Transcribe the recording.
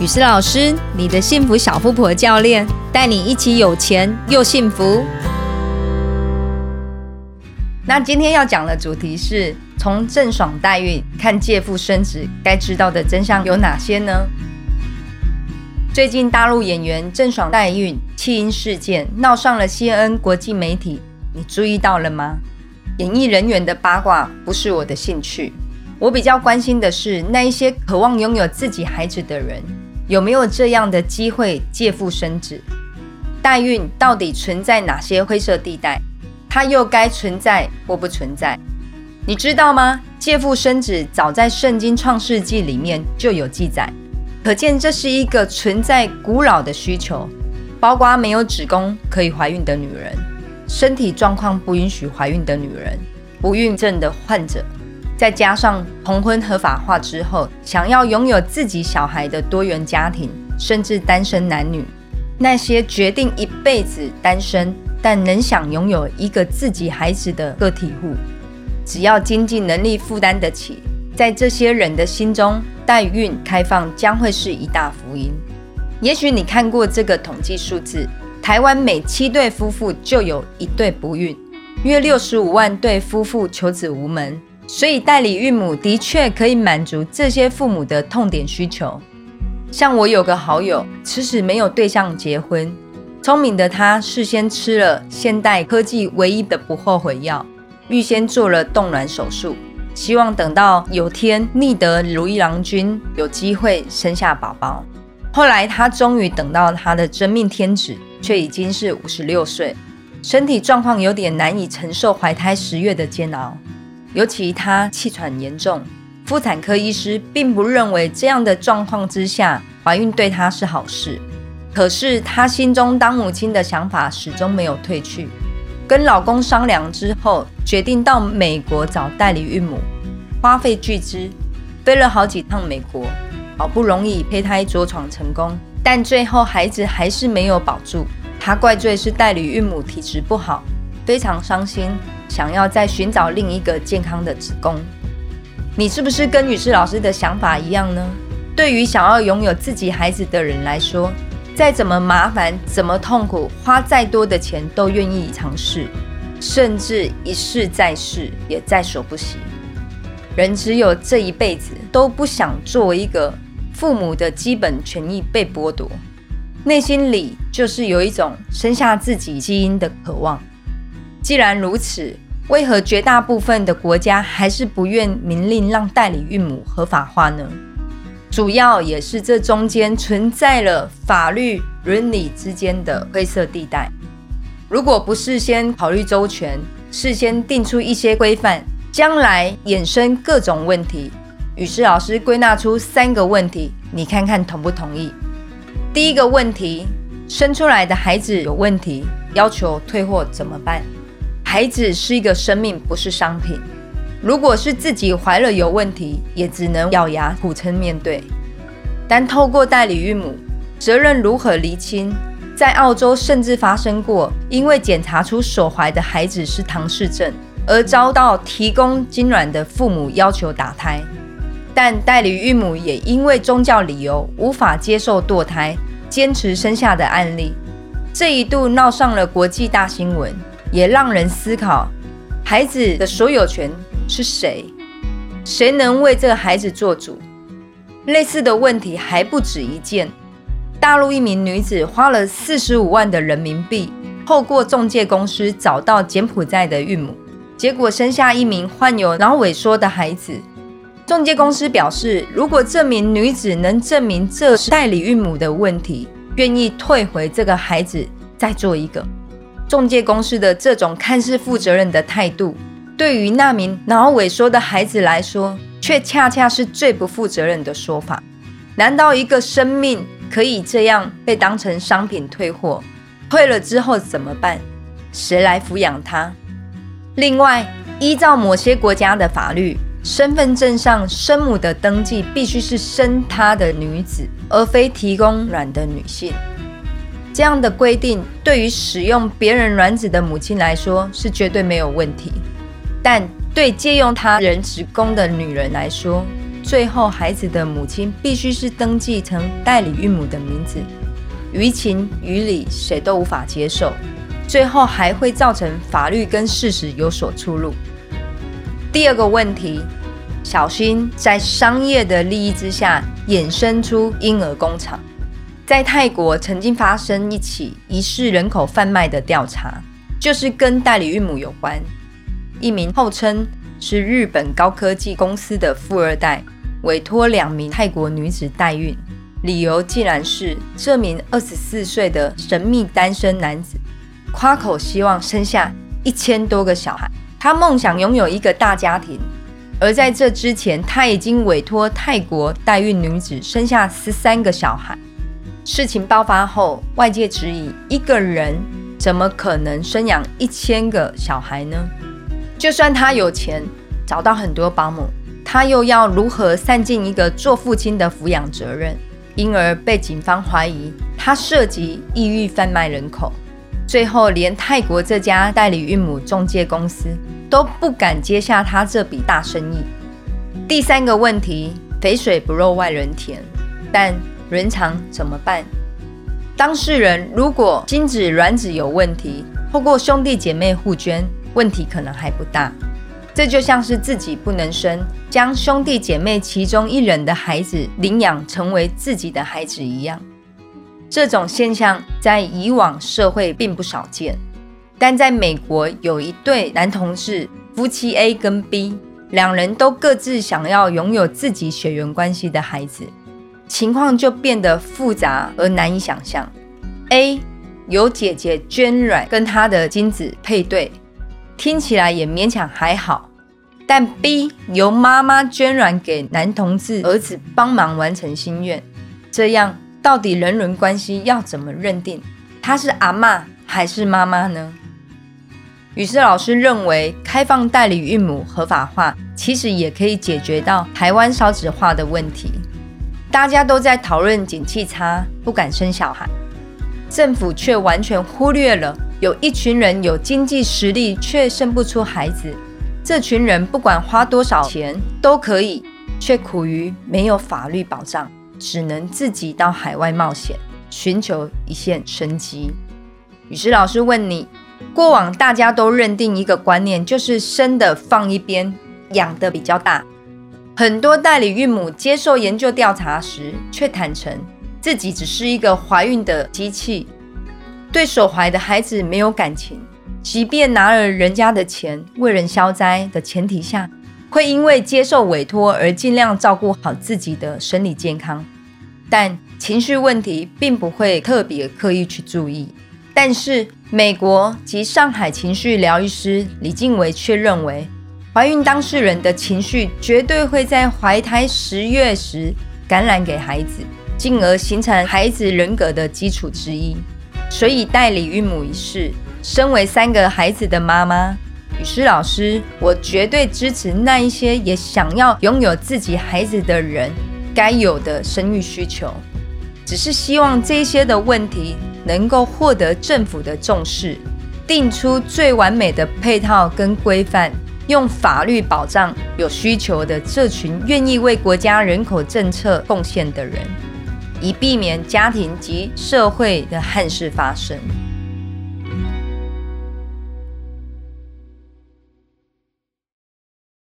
雨思老师，你的幸福小富婆教练，带你一起有钱又幸福。那今天要讲的主题是从郑爽代孕看借腹生子，该知道的真相有哪些呢？最近大陆演员郑爽代孕弃婴事件闹上了 CNN 国际媒体，你注意到了吗？演艺人员的八卦不是我的兴趣，我比较关心的是那一些渴望拥有自己孩子的人。有没有这样的机会借腹生子？代孕到底存在哪些灰色地带？它又该存在或不存在？你知道吗？借腹生子早在圣经创世纪里面就有记载，可见这是一个存在古老的需求，包括没有子宫可以怀孕的女人，身体状况不允许怀孕的女人，不孕症的患者。再加上同婚合法化之后，想要拥有自己小孩的多元家庭，甚至单身男女，那些决定一辈子单身但能想拥有一个自己孩子的个体户，只要经济能力负担得起，在这些人的心中，代孕开放将会是一大福音。也许你看过这个统计数字，台湾每七对夫妇就有一对不孕，约六十五万对夫妇求子无门。所以，代理孕母的确可以满足这些父母的痛点需求。像我有个好友，迟迟没有对象结婚，聪明的他事先吃了现代科技唯一的不后悔药，预先做了冻卵手术，希望等到有天逆得如意郎君，有机会生下宝宝。后来，他终于等到他的真命天子，却已经是五十六岁，身体状况有点难以承受怀胎十月的煎熬。尤其她气喘严重，妇产科医师并不认为这样的状况之下怀孕对她是好事。可是她心中当母亲的想法始终没有退去，跟老公商量之后，决定到美国找代理孕母，花费巨资，飞了好几趟美国，好不容易胚胎着床成功，但最后孩子还是没有保住。她怪罪是代理孕母体质不好，非常伤心。想要再寻找另一个健康的子宫，你是不是跟女士老师的想法一样呢？对于想要拥有自己孩子的人来说，再怎么麻烦、怎么痛苦，花再多的钱都愿意尝试，甚至一试再试也在所不惜。人只有这一辈子，都不想做一个父母的基本权益被剥夺，内心里就是有一种生下自己基因的渴望。既然如此，为何绝大部分的国家还是不愿明令让代理孕母合法化呢？主要也是这中间存在了法律伦理之间的灰色地带。如果不事先考虑周全，事先定出一些规范，将来衍生各种问题。于是老师归纳出三个问题，你看看同不同意？第一个问题，生出来的孩子有问题，要求退货怎么办？孩子是一个生命，不是商品。如果是自己怀了有问题，也只能咬牙苦撑面对。但透过代理孕母，责任如何厘清？在澳洲甚至发生过，因为检查出所怀的孩子是唐氏症，而遭到提供精卵的父母要求打胎，但代理孕母也因为宗教理由无法接受堕胎，坚持生下的案例，这一度闹上了国际大新闻。也让人思考，孩子的所有权是谁？谁能为这个孩子做主？类似的问题还不止一件。大陆一名女子花了四十五万的人民币，透过中介公司找到柬埔寨的孕母，结果生下一名患有脑萎缩的孩子。中介公司表示，如果这名女子能证明这是代理孕母的问题，愿意退回这个孩子，再做一个。中介公司的这种看似负责任的态度，对于那名脑萎缩的孩子来说，却恰恰是最不负责任的说法。难道一个生命可以这样被当成商品退货？退了之后怎么办？谁来抚养他？另外，依照某些国家的法律，身份证上生母的登记必须是生他的女子，而非提供卵的女性。这样的规定对于使用别人卵子的母亲来说是绝对没有问题，但对借用他人子宫的女人来说，最后孩子的母亲必须是登记成代理孕母的名字，于情于理谁都无法接受，最后还会造成法律跟事实有所出入。第二个问题，小心在商业的利益之下衍生出婴儿工厂。在泰国曾经发生一起疑似人口贩卖的调查，就是跟代理孕母有关。一名号称是日本高科技公司的富二代，委托两名泰国女子代孕，理由竟然是这名二十四岁的神秘单身男子夸口希望生下一千多个小孩，他梦想拥有一个大家庭。而在这之前，他已经委托泰国代孕女子生下十三个小孩。事情爆发后，外界质疑一个人怎么可能生养一千个小孩呢？就算他有钱，找到很多保姆，他又要如何散尽一个做父亲的抚养责任？因而被警方怀疑他涉及异域贩卖人口。最后，连泰国这家代理孕母中介公司都不敢接下他这笔大生意。第三个问题：肥水不漏外人田，但人肠怎么办？当事人如果精子卵子有问题，透过兄弟姐妹互捐。问题可能还不大，这就像是自己不能生，将兄弟姐妹其中一人的孩子领养成为自己的孩子一样。这种现象在以往社会并不少见，但在美国有一对男同志夫妻 A 跟 B，两人都各自想要拥有自己血缘关系的孩子，情况就变得复杂而难以想象。A 由姐姐捐卵跟他的精子配对。听起来也勉强还好，但 B 由妈妈捐卵给男同志儿子帮忙完成心愿，这样到底人伦关系要怎么认定？他是阿妈还是妈妈呢？于是老师认为，开放代理孕母合法化，其实也可以解决到台湾少子化的问题。大家都在讨论景气差，不敢生小孩，政府却完全忽略了。有一群人有经济实力却生不出孩子，这群人不管花多少钱都可以，却苦于没有法律保障，只能自己到海外冒险，寻求一线生机。于是老师问你：过往大家都认定一个观念，就是生的放一边，养的比较大。很多代理孕母接受研究调查时，却坦诚自己只是一个怀孕的机器。对所怀的孩子没有感情，即便拿了人家的钱为人消灾的前提下，会因为接受委托而尽量照顾好自己的生理健康，但情绪问题并不会特别刻意去注意。但是美国及上海情绪疗愈师李静伟却认为，怀孕当事人的情绪绝对会在怀胎十月时感染给孩子，进而形成孩子人格的基础之一。所以代理孕母一事，身为三个孩子的妈妈，雨师老师，我绝对支持那一些也想要拥有自己孩子的人该有的生育需求。只是希望这些的问题能够获得政府的重视，定出最完美的配套跟规范，用法律保障有需求的这群愿意为国家人口政策贡献的人。以避免家庭及社会的憾事发生。